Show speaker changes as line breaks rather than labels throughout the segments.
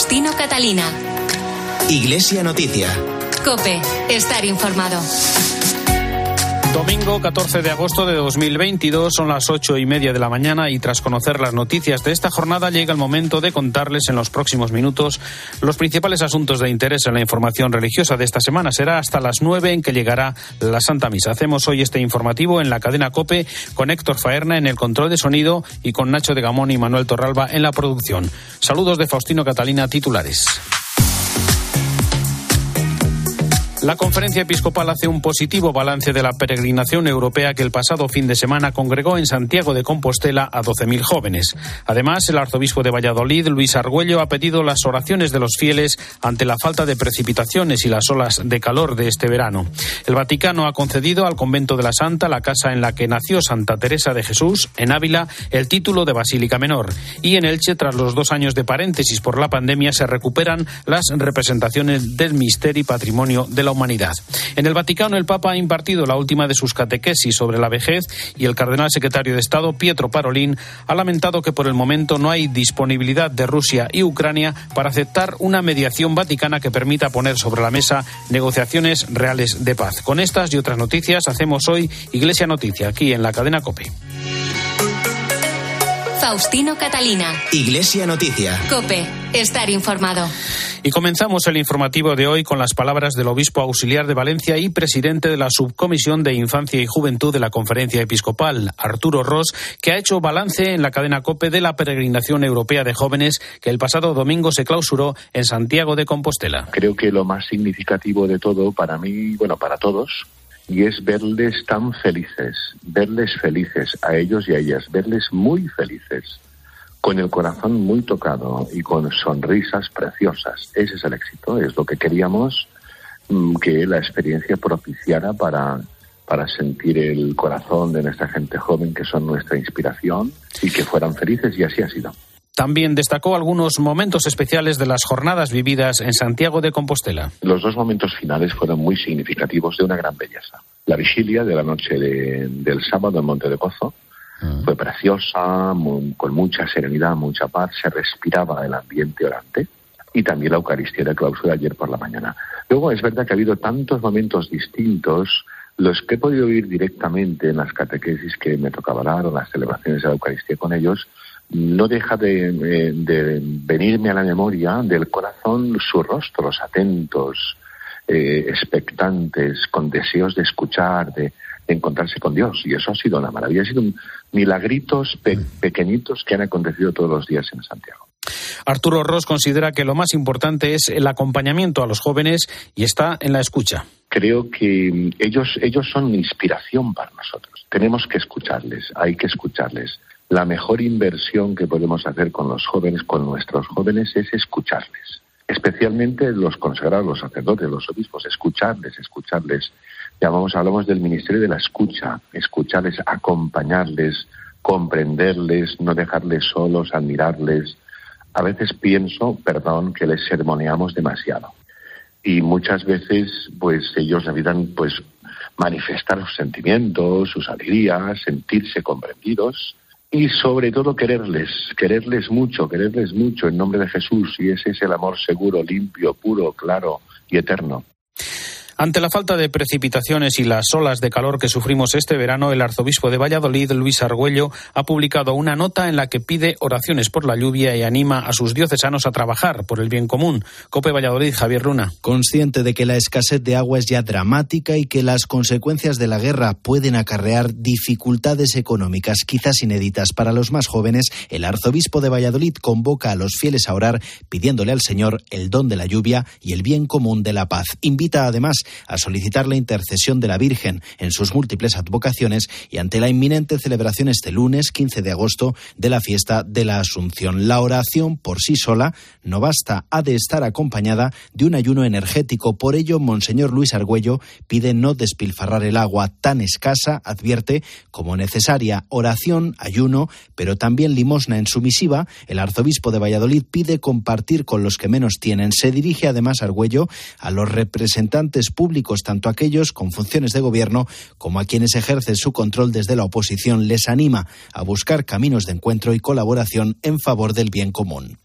Faustino Catalina.
Iglesia Noticia.
Cope, estar informado.
Domingo 14 de agosto de 2022 son las ocho y media de la mañana y tras conocer las noticias de esta jornada llega el momento de contarles en los próximos minutos los principales asuntos de interés en la información religiosa de esta semana. Será hasta las nueve en que llegará la Santa Misa. Hacemos hoy este informativo en la cadena Cope con Héctor Faerna en el control de sonido y con Nacho de Gamón y Manuel Torralba en la producción. Saludos de Faustino Catalina titulares. La conferencia episcopal hace un positivo balance de la peregrinación europea que el pasado fin de semana congregó en Santiago de Compostela a 12.000 jóvenes. Además, el arzobispo de Valladolid, Luis Argüello, ha pedido las oraciones de los fieles ante la falta de precipitaciones y las olas de calor de este verano. El Vaticano ha concedido al convento de la Santa, la casa en la que nació Santa Teresa de Jesús, en Ávila, el título de Basílica Menor. Y en Elche, tras los dos años de paréntesis por la pandemia, se recuperan las representaciones del misterio y patrimonio de la humanidad. En el Vaticano, el Papa ha impartido la última de sus catequesis sobre la vejez y el cardenal secretario de Estado, Pietro Parolin, ha lamentado que por el momento no hay disponibilidad de Rusia y Ucrania para aceptar una mediación vaticana que permita poner sobre la mesa negociaciones reales de paz. Con estas y otras noticias hacemos hoy Iglesia Noticia, aquí en la cadena COPE.
Faustino Catalina.
Iglesia Noticia.
Cope, estar informado.
Y comenzamos el informativo de hoy con las palabras del obispo auxiliar de Valencia y presidente de la Subcomisión de Infancia y Juventud de la Conferencia Episcopal, Arturo Ross, que ha hecho balance en la cadena COPE de la peregrinación europea de jóvenes que el pasado domingo se clausuró en Santiago de Compostela.
Creo que lo más significativo de todo para mí, bueno, para todos, y es verles tan felices, verles felices a ellos y a ellas, verles muy felices con el corazón muy tocado y con sonrisas preciosas. Ese es el éxito, es lo que queríamos mm, que la experiencia propiciara para, para sentir el corazón de nuestra gente joven, que son nuestra inspiración, y que fueran felices, y así ha sido.
También destacó algunos momentos especiales de las jornadas vividas en Santiago de Compostela.
Los dos momentos finales fueron muy significativos de una gran belleza. La vigilia de la noche del sábado en Monte de Pozo, Mm. Fue preciosa, con mucha serenidad, mucha paz, se respiraba el ambiente orante y también la Eucaristía de clausura ayer por la mañana. Luego es verdad que ha habido tantos momentos distintos, los que he podido vivir directamente en las catequesis que me tocaba dar o las celebraciones de la Eucaristía con ellos, no deja de, eh, de venirme a la memoria del corazón sus rostros atentos, eh, expectantes, con deseos de escuchar, de, encontrarse con Dios. Y eso ha sido una maravilla. Ha sido milagritos pequeñitos que han acontecido todos los días en Santiago.
Arturo Ross considera que lo más importante es el acompañamiento a los jóvenes y está en la escucha.
Creo que ellos, ellos son inspiración para nosotros. Tenemos que escucharles, hay que escucharles. La mejor inversión que podemos hacer con los jóvenes, con nuestros jóvenes, es escucharles. Especialmente los consagrados, los sacerdotes, los obispos, escucharles, escucharles Llamamos, hablamos del ministerio de la escucha, escucharles, acompañarles, comprenderles, no dejarles solos, admirarles. A veces pienso, perdón, que les sermoneamos demasiado. Y muchas veces, pues ellos necesitan, pues, manifestar sus sentimientos, sus alegrías, sentirse comprendidos y sobre todo quererles, quererles mucho, quererles mucho en nombre de Jesús. Y ese es el amor seguro, limpio, puro, claro y eterno.
Ante la falta de precipitaciones y las olas de calor que sufrimos este verano, el arzobispo de Valladolid, Luis Argüello, ha publicado una nota en la que pide oraciones por la lluvia y anima a sus diocesanos a trabajar por el bien común. Cope Valladolid, Javier Runa.
Consciente de que la escasez de agua es ya dramática y que las consecuencias de la guerra pueden acarrear dificultades económicas quizás inéditas para los más jóvenes, el arzobispo de Valladolid convoca a los fieles a orar pidiéndole al Señor el don de la lluvia y el bien común de la paz. Invita además a solicitar la intercesión de la Virgen en sus múltiples advocaciones y ante la inminente celebración este lunes 15 de agosto de la fiesta de la Asunción. La oración por sí sola no basta, ha de estar acompañada de un ayuno energético. Por ello, Monseñor Luis Argüello pide no despilfarrar el agua tan escasa, advierte, como necesaria oración, ayuno, pero también limosna en su misiva. El arzobispo de Valladolid pide compartir con los que menos tienen. Se dirige además Argüello a los representantes públicos, tanto a aquellos con funciones de gobierno como a quienes ejercen su control desde la oposición. Les anima a buscar caminos de encuentro y colaboración en favor del bien común.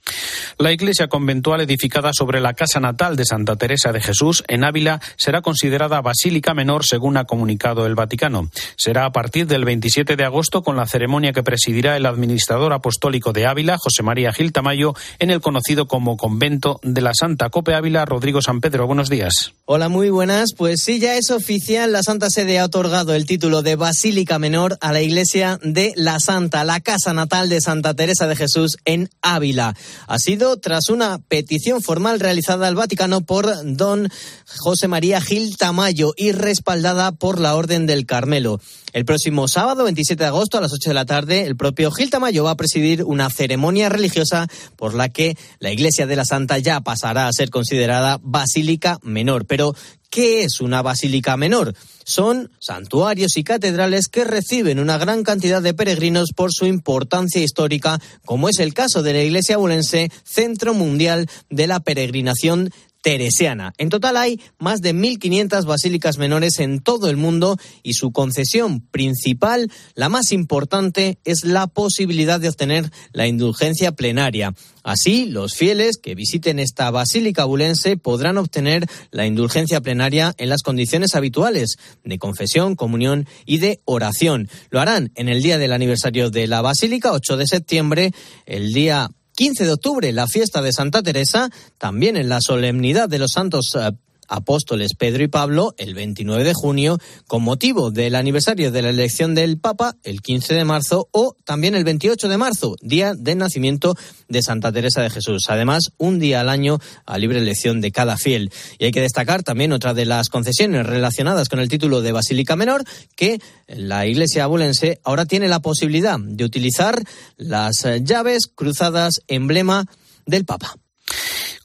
La iglesia conventual edificada sobre la casa natal de Santa Teresa de Jesús en Ávila será considerada basílica menor según ha comunicado el Vaticano. Será a partir del 27 de agosto con la ceremonia que presidirá el administrador apostólico de Ávila, José María Gil Tamayo, en el conocido como convento de la Santa Cope Ávila, Rodrigo San Pedro. Buenos días.
Hola, muy buenas. Pues sí, ya es oficial. La Santa Sede ha otorgado el título de Basílica Menor a la iglesia de la Santa, la casa natal de Santa Teresa de Jesús en Ávila ha sido tras una petición formal realizada al Vaticano por don José María Gil Tamayo y respaldada por la Orden del Carmelo. El próximo sábado, 27 de agosto, a las 8 de la tarde, el propio Gil Tamayo va a presidir una ceremonia religiosa por la que la Iglesia de la Santa ya pasará a ser considerada basílica menor. Pero, ¿qué es una basílica menor? Son santuarios y catedrales que reciben una gran cantidad de peregrinos por su importancia histórica, como es el caso de la iglesia bulense, centro mundial de la peregrinación teresiana. En total hay más de 1.500 basílicas menores en todo el mundo y su concesión principal, la más importante, es la posibilidad de obtener la indulgencia plenaria. Así, los fieles que visiten esta basílica bulense podrán obtener la indulgencia plenaria en las condiciones habituales de confesión, comunión y de oración. Lo harán en el día del aniversario de la basílica, 8 de septiembre, el día 15 de octubre, la fiesta de Santa Teresa, también en la solemnidad de los santos eh, apóstoles Pedro y Pablo el 29 de junio con motivo del aniversario de la elección del Papa el 15 de marzo o también el 28 de marzo, día de nacimiento de Santa Teresa de Jesús. Además, un día al año a libre elección de cada fiel. Y hay que destacar también otra de las concesiones relacionadas con el título de Basílica Menor, que la Iglesia abulense ahora tiene la posibilidad de utilizar las llaves cruzadas emblema del Papa.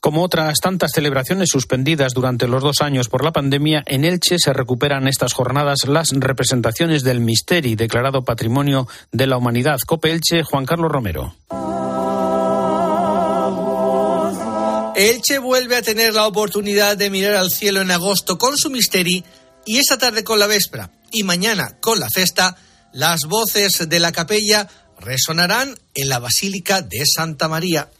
Como otras tantas celebraciones suspendidas durante los dos años por la pandemia, en Elche se recuperan estas jornadas las representaciones del Misteri, declarado Patrimonio de la Humanidad. Cope Elche, Juan Carlos Romero.
Elche vuelve a tener la oportunidad de mirar al cielo en agosto con su Misteri y esta tarde con la Véspera y mañana con la Festa, las voces de la capella resonarán en la Basílica de Santa María.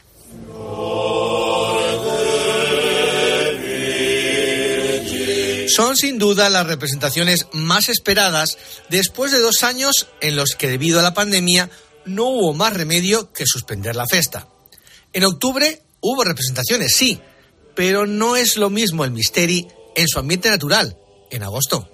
Son sin duda las representaciones más esperadas después de dos años en los que debido a la pandemia no hubo más remedio que suspender la fiesta. En octubre hubo representaciones, sí, pero no es lo mismo el Misteri en su ambiente natural, en agosto.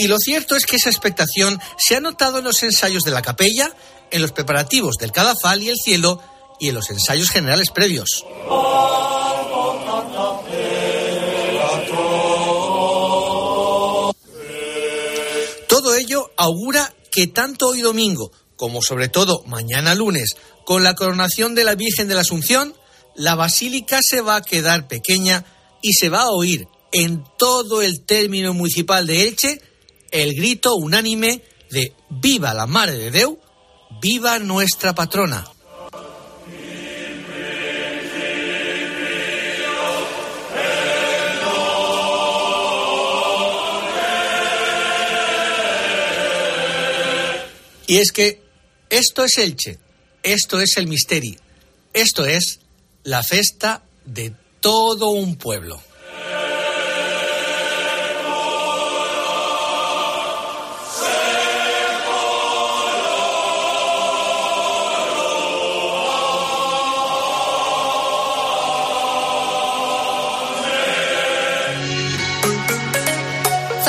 Y lo cierto es que esa expectación se ha notado en los ensayos de la capella, en los preparativos del cadafal y el cielo y en los ensayos generales previos. Todo ello augura que tanto hoy domingo como sobre todo mañana lunes, con la coronación de la Virgen de la Asunción, la basílica se va a quedar pequeña y se va a oír en todo el término municipal de Elche el grito unánime de Viva la Madre de Deu, viva nuestra patrona. Y es que esto es Elche, esto es el misterio, esto es la festa de todo un pueblo.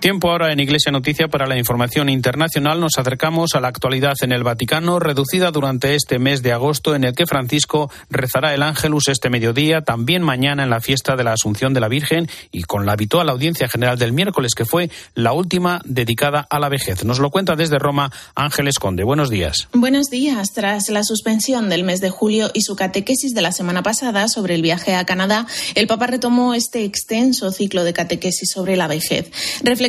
Tiempo ahora en Iglesia Noticia para la información internacional. Nos acercamos a la actualidad en el Vaticano, reducida durante este mes de agosto, en el que Francisco rezará el Ángelus este mediodía, también mañana en la fiesta de la Asunción de la Virgen y con la habitual audiencia general del miércoles, que fue la última dedicada a la vejez. Nos lo cuenta desde Roma Ángeles Conde. Buenos días.
Buenos días. Tras la suspensión del mes de julio y su catequesis de la semana pasada sobre el viaje a Canadá, el Papa retomó este extenso ciclo de catequesis sobre la vejez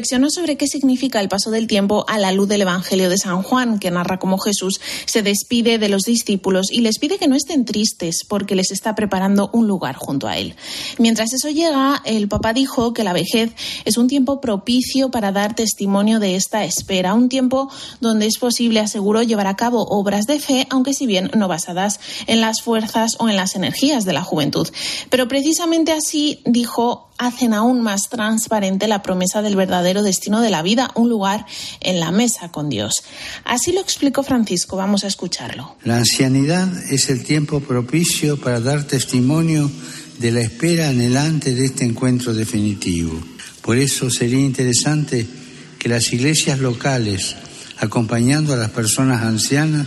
reflexionó sobre qué significa el paso del tiempo a la luz del Evangelio de San Juan, que narra cómo Jesús se despide de los discípulos y les pide que no estén tristes porque les está preparando un lugar junto a él. Mientras eso llega, el Papa dijo que la vejez es un tiempo propicio para dar testimonio de esta espera, un tiempo donde es posible, aseguró, llevar a cabo obras de fe, aunque si bien no basadas en las fuerzas o en las energías de la juventud. Pero precisamente así, dijo, hacen aún más transparente la promesa del verdadero destino de la vida, un lugar en la mesa con Dios. Así lo explicó Francisco, vamos a escucharlo.
La ancianidad es el tiempo propicio para dar testimonio de la espera anhelante de este encuentro definitivo. Por eso sería interesante que las iglesias locales, acompañando a las personas ancianas,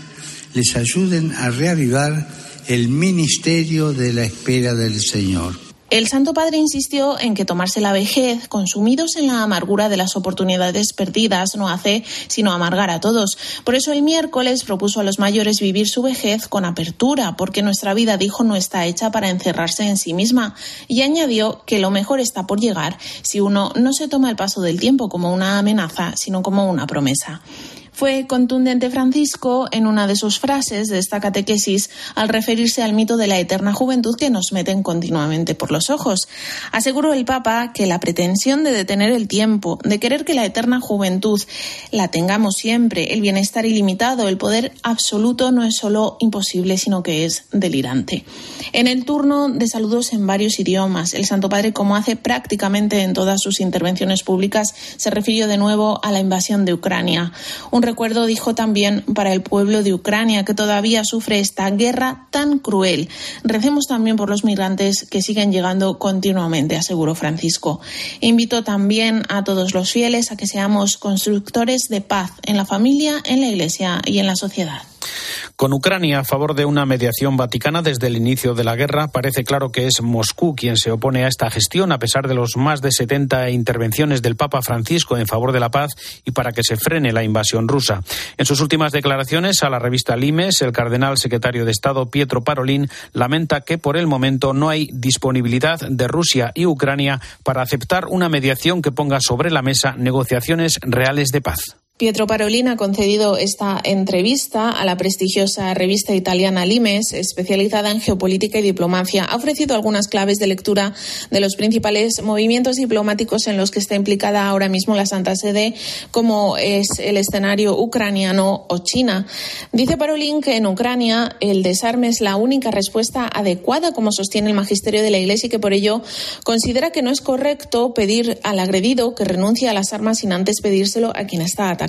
les ayuden a reavivar el ministerio de la espera del Señor.
El Santo Padre insistió en que tomarse la vejez, consumidos en la amargura de las oportunidades perdidas, no hace sino amargar a todos. Por eso el miércoles propuso a los mayores vivir su vejez con apertura, porque nuestra vida, dijo, no está hecha para encerrarse en sí misma. Y añadió que lo mejor está por llegar si uno no se toma el paso del tiempo como una amenaza, sino como una promesa. Fue contundente Francisco en una de sus frases de esta catequesis al referirse al mito de la eterna juventud que nos meten continuamente por los ojos. Aseguró el Papa que la pretensión de detener el tiempo, de querer que la eterna juventud la tengamos siempre, el bienestar ilimitado, el poder absoluto no es solo imposible, sino que es delirante. En el turno de saludos en varios idiomas, el Santo Padre, como hace prácticamente en todas sus intervenciones públicas, se refirió de nuevo a la invasión de Ucrania. Recuerdo, dijo también, para el pueblo de Ucrania, que todavía sufre esta guerra tan cruel. Recemos también por los migrantes que siguen llegando continuamente, aseguró Francisco. Invitó también a todos los fieles a que seamos constructores de paz en la familia, en la Iglesia y en la sociedad.
Con Ucrania a favor de una mediación vaticana desde el inicio de la guerra, parece claro que es Moscú quien se opone a esta gestión, a pesar de los más de 70 intervenciones del Papa Francisco en favor de la paz y para que se frene la invasión rusa. En sus últimas declaraciones a la revista Limes, el cardenal secretario de Estado Pietro Parolin lamenta que por el momento no hay disponibilidad de Rusia y Ucrania para aceptar una mediación que ponga sobre la mesa negociaciones reales de paz.
Pietro Parolin ha concedido esta entrevista a la prestigiosa revista italiana Limes, especializada en geopolítica y diplomacia. Ha ofrecido algunas claves de lectura de los principales movimientos diplomáticos en los que está implicada ahora mismo la Santa Sede, como es el escenario ucraniano o China. Dice Parolin que en Ucrania el desarme es la única respuesta adecuada, como sostiene el magisterio de la Iglesia, y que por ello considera que no es correcto pedir al agredido que renuncie a las armas sin antes pedírselo a quien está atacando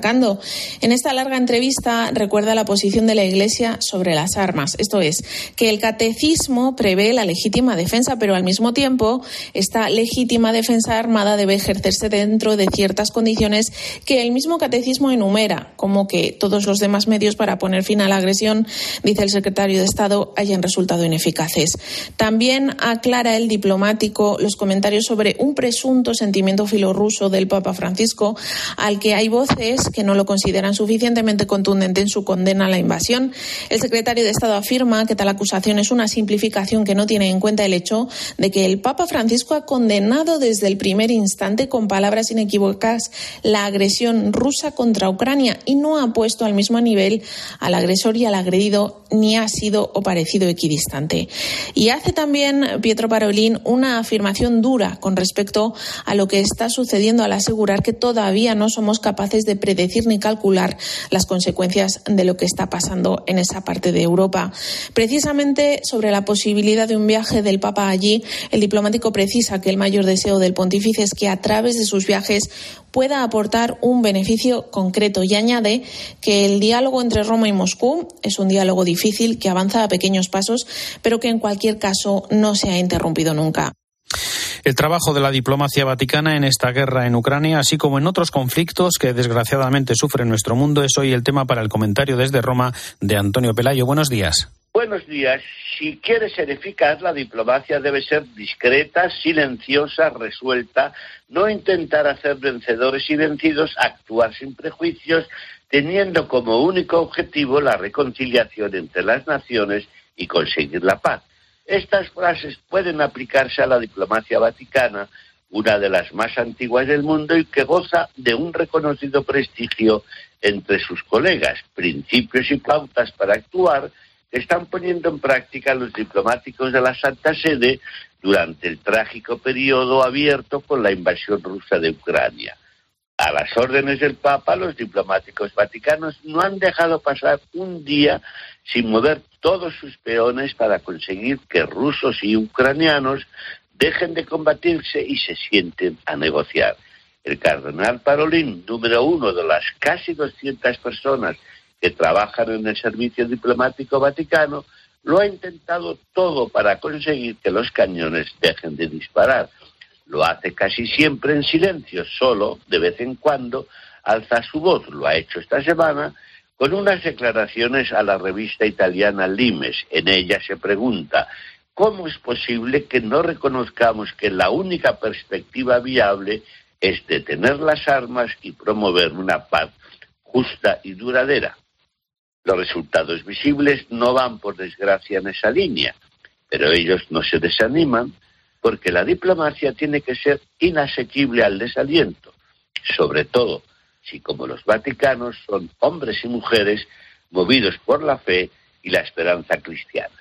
En esta larga entrevista recuerda la posición de la Iglesia sobre las armas, esto es, que el catecismo prevé la legítima defensa, pero al mismo tiempo esta legítima defensa armada debe ejercerse dentro de ciertas condiciones que el mismo catecismo enumera, como que todos los demás medios para poner fin a la agresión, dice el secretario de Estado, hayan resultado ineficaces. También aclara el diplomático los comentarios sobre un presunto sentimiento filorruso del Papa Francisco, al que hay voces que no lo consideran suficientemente contundente en su condena a la invasión. El secretario de Estado afirma que tal acusación es una simplificación que no tiene en cuenta el hecho de que el Papa Francisco ha condenado desde el primer instante con palabras inequívocas la agresión rusa contra Ucrania y no ha puesto al mismo nivel al agresor y al agredido ni ha sido o parecido equidistante. Y hace también Pietro Parolín una afirmación dura con respecto a lo que está sucediendo al asegurar que todavía no somos capaces de predecir ni calcular las consecuencias de lo que está pasando en esa parte de Europa. Precisamente sobre la posibilidad de un viaje del Papa allí, el diplomático precisa que el mayor deseo del pontífice es que a través de sus viajes pueda aportar un beneficio concreto y añade que el diálogo entre Roma y Moscú es un diálogo difícil que avanza a pequeños pasos, pero que en cualquier caso no se ha interrumpido nunca.
El trabajo de la diplomacia vaticana en esta guerra en Ucrania, así como en otros conflictos que desgraciadamente sufre nuestro mundo, es hoy el tema para el comentario desde Roma de Antonio Pelayo. Buenos días.
Buenos días. Si quiere ser eficaz, la diplomacia debe ser discreta, silenciosa, resuelta, no intentar hacer vencedores y vencidos, actuar sin prejuicios, teniendo como único objetivo la reconciliación entre las naciones y conseguir la paz. Estas frases pueden aplicarse a la diplomacia vaticana una de las más antiguas del mundo y que goza de un reconocido prestigio entre sus colegas, principios y pautas para actuar que están poniendo en práctica los diplomáticos de la Santa Sede durante el trágico periodo abierto con la invasión rusa de Ucrania. A las órdenes del Papa, los diplomáticos vaticanos no han dejado pasar un día sin mover todos sus peones para conseguir que rusos y ucranianos dejen de combatirse y se sienten a negociar. El cardenal Parolín, número uno de las casi 200 personas que trabajan en el servicio diplomático vaticano, lo ha intentado todo para conseguir que los cañones dejen de disparar. Lo hace casi siempre en silencio, solo, de vez en cuando, alza su voz. Lo ha hecho esta semana con unas declaraciones a la revista italiana Limes. En ella se pregunta, ¿cómo es posible que no reconozcamos que la única perspectiva viable es detener las armas y promover una paz justa y duradera? Los resultados visibles no van, por desgracia, en esa línea, pero ellos no se desaniman porque la diplomacia tiene que ser inasequible al desaliento, sobre todo si como los vaticanos son hombres y mujeres movidos por la fe y la esperanza cristiana.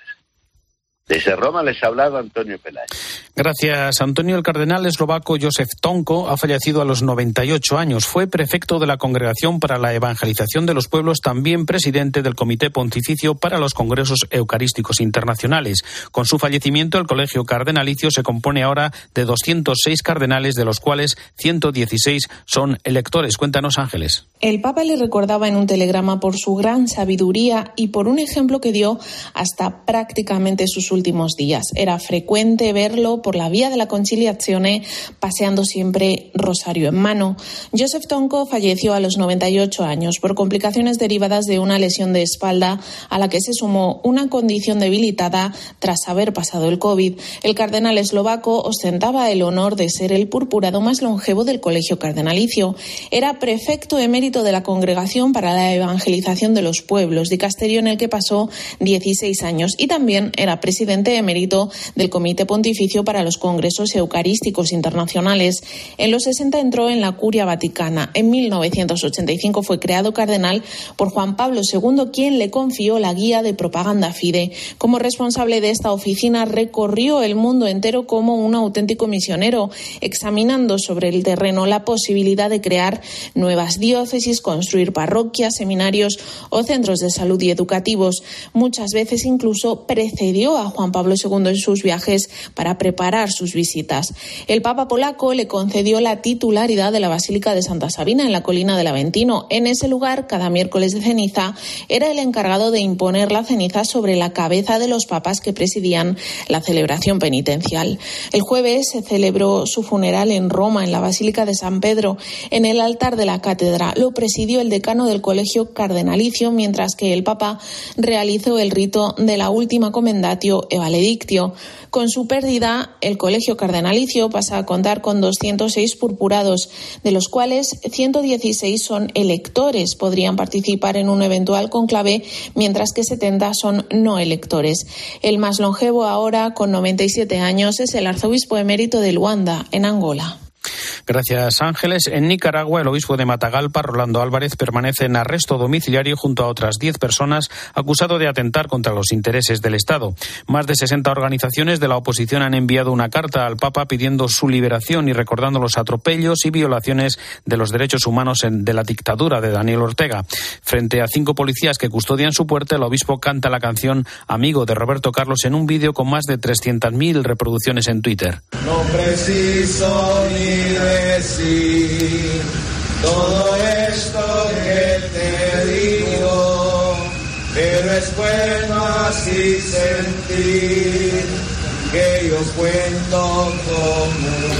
Desde Roma les ha hablado Antonio Peláez.
Gracias, Antonio. El cardenal eslovaco Josef Tonko ha fallecido a los 98 años. Fue prefecto de la Congregación para la Evangelización de los Pueblos, también presidente del Comité Pontificio para los Congresos Eucarísticos Internacionales. Con su fallecimiento, el Colegio Cardenalicio se compone ahora de 206 cardenales, de los cuales 116 son electores. Cuéntanos, Ángeles.
El Papa le recordaba en un telegrama por su gran sabiduría y por un ejemplo que dio hasta prácticamente sus últimos días. Era frecuente verlo por la vía de la conciliación paseando siempre rosario en mano. Joseph Tonko falleció a los 98 años por complicaciones derivadas de una lesión de espalda a la que se sumó una condición debilitada tras haber pasado el COVID. El cardenal eslovaco ostentaba el honor de ser el purpurado más longevo del colegio cardenalicio. Era prefecto emérito de la Congregación para la Evangelización de los Pueblos, dicasterio en el que pasó 16 años, y también era presidente emérito del Comité Pontificio para los Congresos Eucarísticos Internacionales. En los 60 entró en la Curia Vaticana. En 1985 fue creado cardenal por Juan Pablo II, quien le confió la guía de propaganda FIDE. Como responsable de esta oficina, recorrió el mundo entero como un auténtico misionero, examinando sobre el terreno la posibilidad de crear nuevas diócesis, construir parroquias, seminarios o centros de salud y educativos. Muchas veces incluso precedió a Juan Pablo II en sus viajes para preparar sus visitas. El Papa polaco le concedió la titularidad de la Basílica de Santa Sabina en la colina del Aventino. En ese lugar, cada miércoles de ceniza, era el encargado de imponer la ceniza sobre la cabeza de los papas que presidían la celebración penitencial. El jueves se celebró su funeral en Roma, en la Basílica de San Pedro. En el altar de la cátedra lo presidió el decano del Colegio Cardenalicio, mientras que el Papa realizó el rito de la última comendatio Evaledictio. Con su pérdida, el Colegio Cardenalicio pasa a contar con 206 purpurados, de los cuales 116 son electores, podrían participar en un eventual conclave, mientras que 70 son no electores. El más longevo ahora, con 97 años, es el arzobispo emérito de Luanda, en Angola.
Gracias, Ángeles. En Nicaragua, el obispo de Matagalpa, Rolando Álvarez, permanece en arresto domiciliario junto a otras diez personas acusado de atentar contra los intereses del Estado. Más de 60 organizaciones de la oposición han enviado una carta al Papa pidiendo su liberación y recordando los atropellos y violaciones de los derechos humanos de la dictadura de Daniel Ortega. Frente a cinco policías que custodian su puerta, el obispo canta la canción Amigo de Roberto Carlos en un vídeo con más de 300.000 reproducciones en Twitter.
No preciso ni decir todo esto que te digo, pero es bueno así sentir que yo cuento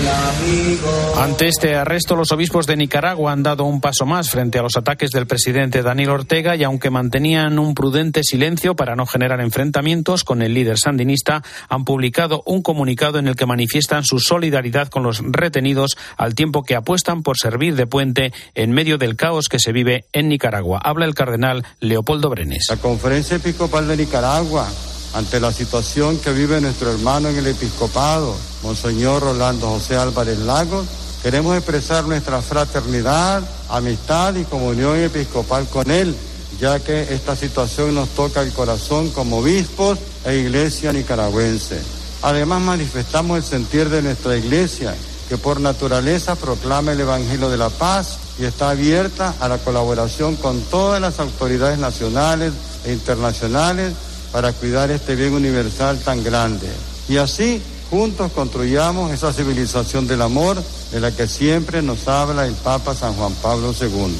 amigo.
Ante este arresto, los obispos de Nicaragua han dado un paso más frente a los ataques del presidente Daniel Ortega y aunque mantenían un prudente silencio para no generar enfrentamientos con el líder sandinista, han publicado un comunicado en el que manifiestan su solidaridad con los retenidos al tiempo que apuestan por servir de puente en medio del caos que se vive en Nicaragua. Habla el cardenal Leopoldo Brenes.
La Conferencia Episcopal de Nicaragua ante la situación que vive nuestro hermano en el episcopado, Monseñor Rolando José Álvarez Lagos, queremos expresar nuestra fraternidad, amistad y comunión episcopal con él, ya que esta situación nos toca el corazón como obispos e iglesia nicaragüense. Además manifestamos el sentir de nuestra iglesia, que por naturaleza proclama el Evangelio de la Paz y está abierta a la colaboración con todas las autoridades nacionales e internacionales para cuidar este bien universal tan grande. Y así, juntos construyamos esa civilización del amor de la que siempre nos habla el Papa San Juan Pablo II.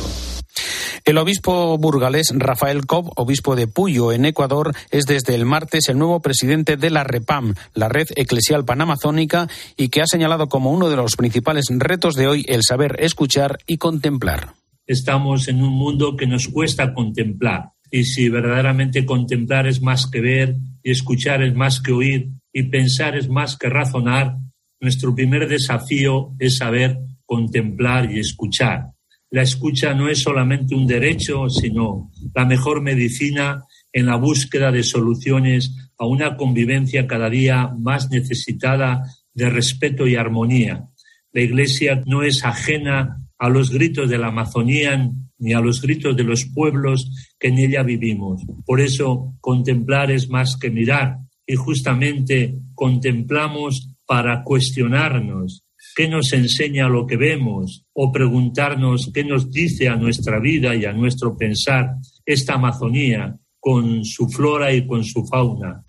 El obispo burgalés Rafael Cobb, obispo de Puyo, en Ecuador, es desde el martes el nuevo presidente de la REPAM, la Red Eclesial Panamazónica, y que ha señalado como uno de los principales retos de hoy el saber escuchar y contemplar.
Estamos en un mundo que nos cuesta contemplar y si verdaderamente contemplar es más que ver y escuchar es más que oír y pensar es más que razonar, nuestro primer desafío es saber contemplar y escuchar. La escucha no es solamente un derecho, sino la mejor medicina en la búsqueda de soluciones a una convivencia cada día más necesitada de respeto y armonía. La Iglesia no es ajena a los gritos de la Amazonía ni a los gritos de los pueblos que en ella vivimos. Por eso contemplar es más que mirar y justamente contemplamos para cuestionarnos qué nos enseña lo que vemos o preguntarnos qué nos dice a nuestra vida y a nuestro pensar esta Amazonía con su flora y con su fauna.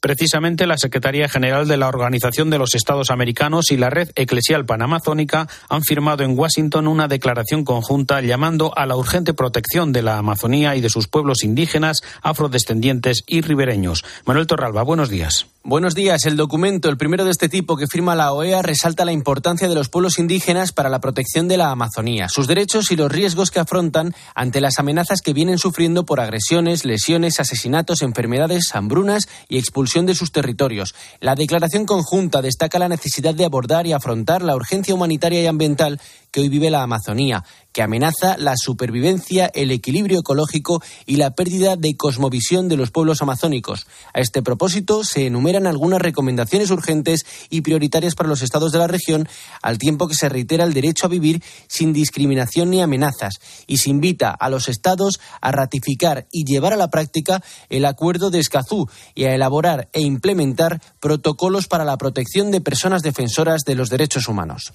Precisamente la Secretaría General de la Organización de los Estados Americanos y la Red Eclesial Panamazónica han firmado en Washington una declaración conjunta llamando a la urgente protección de la Amazonía y de sus pueblos indígenas, afrodescendientes y ribereños. Manuel Torralba, buenos días.
Buenos días. El documento, el primero de este tipo que firma la OEA, resalta la importancia de los pueblos indígenas para la protección de la Amazonía, sus derechos y los riesgos que afrontan ante las amenazas que vienen sufriendo por agresiones, lesiones, asesinatos, enfermedades, hambrunas y expulsión de sus territorios. La declaración conjunta destaca la necesidad de abordar y afrontar la urgencia humanitaria y ambiental que hoy vive la Amazonía, que amenaza la supervivencia, el equilibrio ecológico y la pérdida de cosmovisión de los pueblos amazónicos. A este propósito, se enumeran algunas recomendaciones urgentes y prioritarias para los estados de la región, al tiempo que se reitera el derecho a vivir sin discriminación ni amenazas, y se invita a los estados a ratificar y llevar a la práctica el acuerdo de Escazú y a elaborar e implementar protocolos para la protección de personas defensoras de los derechos humanos.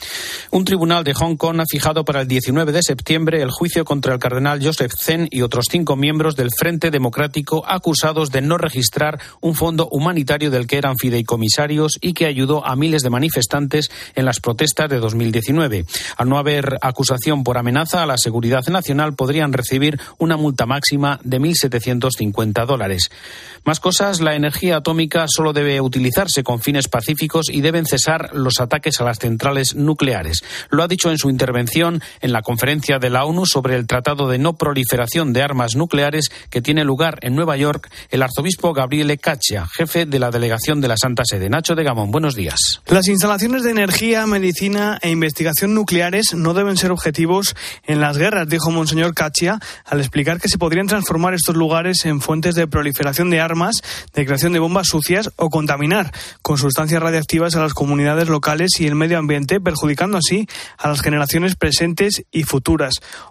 Un tribunal de Hong Kong ha fijado para el 19 de septiembre el juicio contra el cardenal Joseph Zen y otros cinco miembros del Frente Democrático acusados de no registrar un fondo humanitario del que eran fideicomisarios y que ayudó a miles de manifestantes en las protestas de 2019. Al no haber acusación por amenaza a la seguridad nacional, podrían recibir una multa máxima de 1.750 dólares. Más cosas, la energía atómica solo debe utilizarse con fines pacíficos y deben cesar los ataques a las centrales nucleares. Lo ha dicho en su intervención en la conferencia de la ONU sobre el Tratado de No Proliferación de Armas Nucleares que tiene lugar en Nueva York el arzobispo Gabriele Caccia, jefe de la delegación de la Santa Sede. Nacho de Gamón, buenos días.
Las instalaciones de energía, medicina e investigación nucleares no deben ser objetivos en las guerras, dijo Monseñor Caccia al explicar que se podrían transformar estos lugares en fuentes de proliferación de armas, de creación de bombas sucias o contaminar con sustancias radiactivas a las comunidades locales y el medio ambiente, perjudicando así a las generaciones presentes y futuras.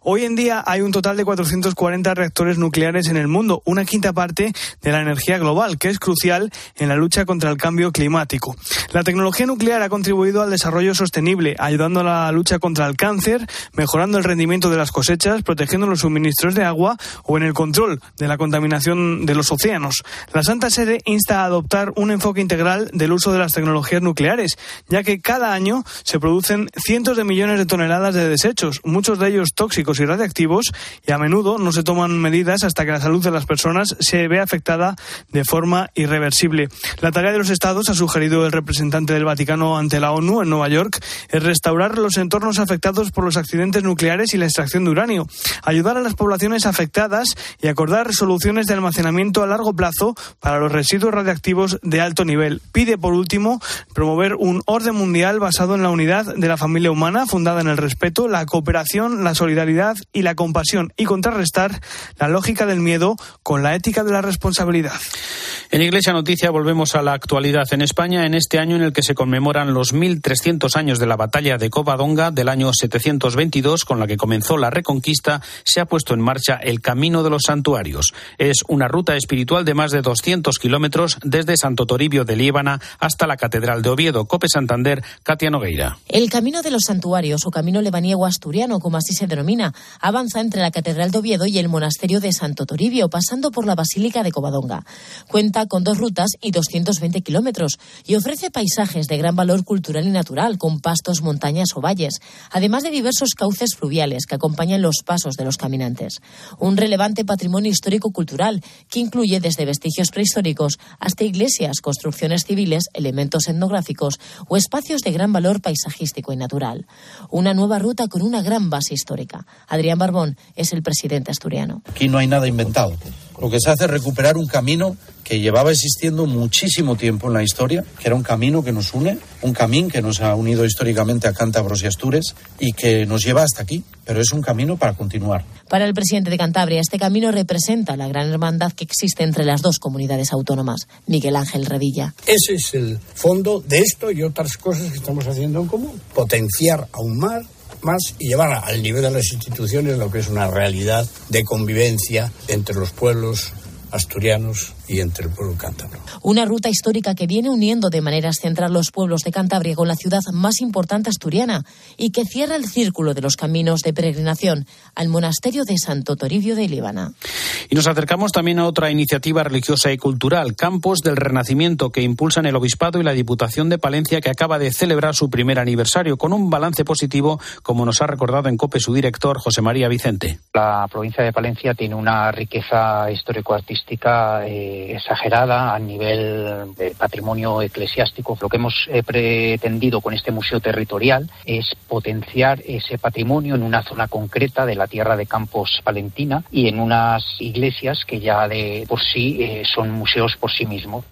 Hoy en día hay un total de 440 reactores nucleares en el mundo, una quinta parte de la energía global, que es crucial en la lucha contra el cambio climático. La tecnología nuclear ha contribuido al desarrollo sostenible, ayudando a la lucha contra el cáncer, mejorando el rendimiento de las cosechas, protegiendo los suministros de agua o en el control de la contaminación de los océanos. La Santa Sede insta a adoptar un enfoque integral del uso de las tecnologías nucleares, ya que cada año se producen cientos de millones de toneladas de desechos, muchos de tóxicos y radiactivos, y a menudo no se toman medidas hasta que la salud de las personas se ve afectada de forma irreversible. La tarea de los Estados, ha sugerido el representante del Vaticano ante la ONU en Nueva York, es restaurar los entornos afectados por los accidentes nucleares y la extracción de uranio, ayudar a las poblaciones afectadas y acordar soluciones de almacenamiento a largo plazo para los residuos radiactivos de alto nivel. Pide, por último, promover un orden mundial basado en la unidad de la familia humana, fundada en el respeto, la cooperación unión, la solidaridad y la compasión y contrarrestar la lógica del miedo con la ética de la responsabilidad.
En Iglesia Noticia volvemos a la actualidad en España en este año en el que se conmemoran los 1.300 años de la batalla de Covadonga del año 722 con la que comenzó la Reconquista, se ha puesto en marcha el Camino de los Santuarios. Es una ruta espiritual de más de 200 kilómetros desde Santo Toribio de Líbana hasta la Catedral de Oviedo. Cope Santander, Katia Nogueira.
El Camino de los Santuarios o Camino Lebaniego Asturiano, como así se denomina, avanza entre la Catedral de Oviedo y el Monasterio de Santo Toribio, pasando por la Basílica de Covadonga. Cuenta con dos rutas y 220 kilómetros y ofrece paisajes de gran valor cultural y natural, con pastos, montañas o valles, además de diversos cauces fluviales que acompañan los pasos de los caminantes. Un relevante patrimonio histórico-cultural que incluye desde vestigios prehistóricos hasta iglesias, construcciones civiles, elementos etnográficos o espacios de gran valor paisajístico y natural. Una nueva ruta con una gran base histórica. Adrián Barbón es el presidente asturiano.
Aquí no hay nada inventado. Lo que se hace es recuperar un camino que llevaba existiendo muchísimo tiempo en la historia, que era un camino que nos une, un camino que nos ha unido históricamente a cántabros y astures y que nos lleva hasta aquí, pero es un camino para continuar.
Para el presidente de Cantabria, este camino representa la gran hermandad que existe entre las dos comunidades autónomas. Miguel Ángel Revilla.
Ese es el fondo de esto y otras cosas que estamos haciendo en común. Potenciar aún más más y llevar al nivel de las instituciones lo que es una realidad de convivencia entre los pueblos asturianos y entre el pueblo cántabro.
Una ruta histórica que viene uniendo de manera central los pueblos de Cantabria con la ciudad más importante asturiana y que cierra el círculo de los caminos de peregrinación al monasterio de Santo Toribio de Líbana.
Y nos acercamos también a otra iniciativa religiosa y cultural, Campos del Renacimiento, que impulsan el Obispado y la Diputación de Palencia, que acaba de celebrar su primer aniversario con un balance positivo, como nos ha recordado en COPE su director, José María Vicente.
La provincia de Palencia tiene una riqueza histórico-artística eh, exagerada a nivel de patrimonio eclesiástico. Lo que hemos eh, pretendido con este museo territorial es potenciar ese patrimonio en una zona concreta de la tierra de Campos Palentina y en unas iglesias que ya de por sí eh, son museos por sí mismos.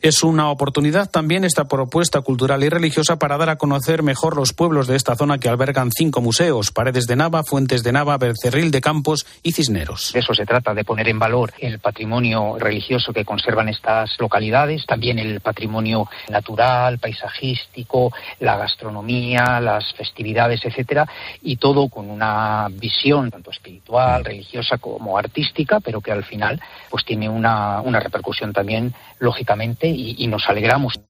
Es una oportunidad también esta propuesta cultural y religiosa para dar a conocer mejor los pueblos de esta zona que albergan cinco museos, Paredes de Nava, Fuentes de Nava, Bercerril de Campos y Cisneros.
De eso se trata, de poner en valor el patrimonio religioso que conservan estas localidades, también el patrimonio natural, paisajístico, la gastronomía, las festividades, etcétera, y todo con una visión tanto espiritual, religiosa como artística, pero que al final pues tiene una, una repercusión también lógicamente y, nos alegramos.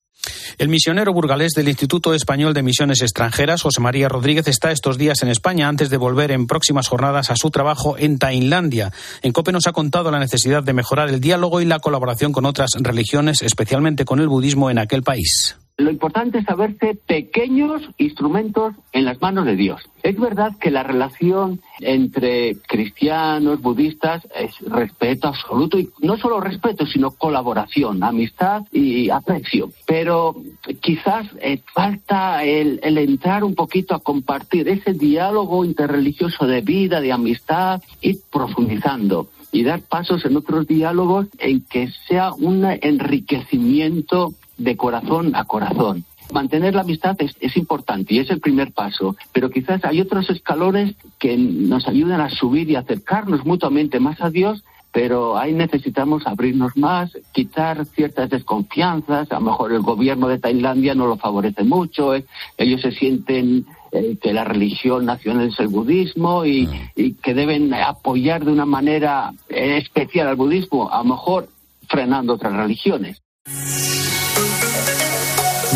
El misionero burgalés del Instituto Español de Misiones Extranjeras, José María Rodríguez, está estos días en España antes de volver en próximas jornadas a su trabajo en Tailandia. En COPE nos ha contado la necesidad de mejorar el diálogo y la colaboración con otras religiones, especialmente con el budismo en aquel país.
Lo importante es saberse pequeños instrumentos en las manos de Dios. Es verdad que la relación entre cristianos, budistas, es respeto absoluto y no solo respeto, sino colaboración, amistad y aprecio. Pero quizás eh, falta el, el entrar un poquito a compartir ese diálogo interreligioso de vida, de amistad, y profundizando y dar pasos en otros diálogos en que sea un enriquecimiento de corazón a corazón. Mantener la amistad es, importante y es el primer paso, pero quizás hay otros escalones que nos ayudan a subir y acercarnos mutuamente más a Dios, pero ahí necesitamos abrirnos más, quitar ciertas desconfianzas, a lo mejor el gobierno de Tailandia no lo favorece mucho, eh, ellos se sienten eh, que la religión nacional es el budismo y, mm. y que deben apoyar de una manera especial al budismo, a lo mejor frenando otras religiones.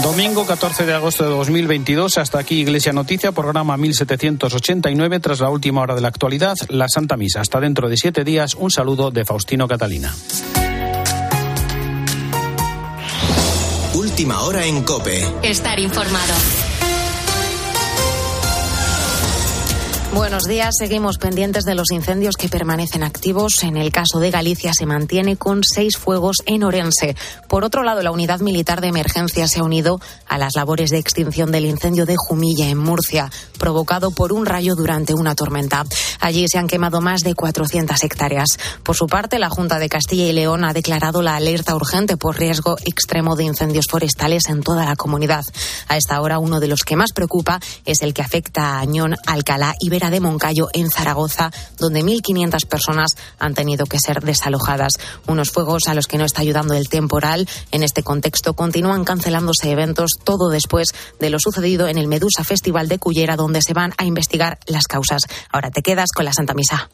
Domingo 14 de agosto de 2022, hasta aquí Iglesia Noticia, programa 1789, tras la última hora de la actualidad, la Santa Misa. Hasta dentro de siete días, un saludo de Faustino Catalina.
Última hora en Cope.
Estar informado.
Buenos días. Seguimos pendientes de los incendios que permanecen activos. En el caso de Galicia se mantiene con seis fuegos en Orense. Por otro lado, la unidad militar de emergencia se ha unido a las labores de extinción del incendio de Jumilla en Murcia, provocado por un rayo durante una tormenta. Allí se han quemado más de 400 hectáreas. Por su parte, la Junta de Castilla y León ha declarado la alerta urgente por riesgo extremo de incendios forestales en toda la comunidad. A esta hora, uno de los que más preocupa es el que afecta a Añón, Alcalá y Ver De Moncayo, en Zaragoza, donde 1.500 personas han tenido que ser desalojadas. Unos fuegos a los que no está ayudando el temporal. En este contexto continúan cancelándose eventos, todo después de lo sucedido en el Medusa Festival de Cullera, donde se van a investigar las causas. Ahora te quedas con la Santa Misa.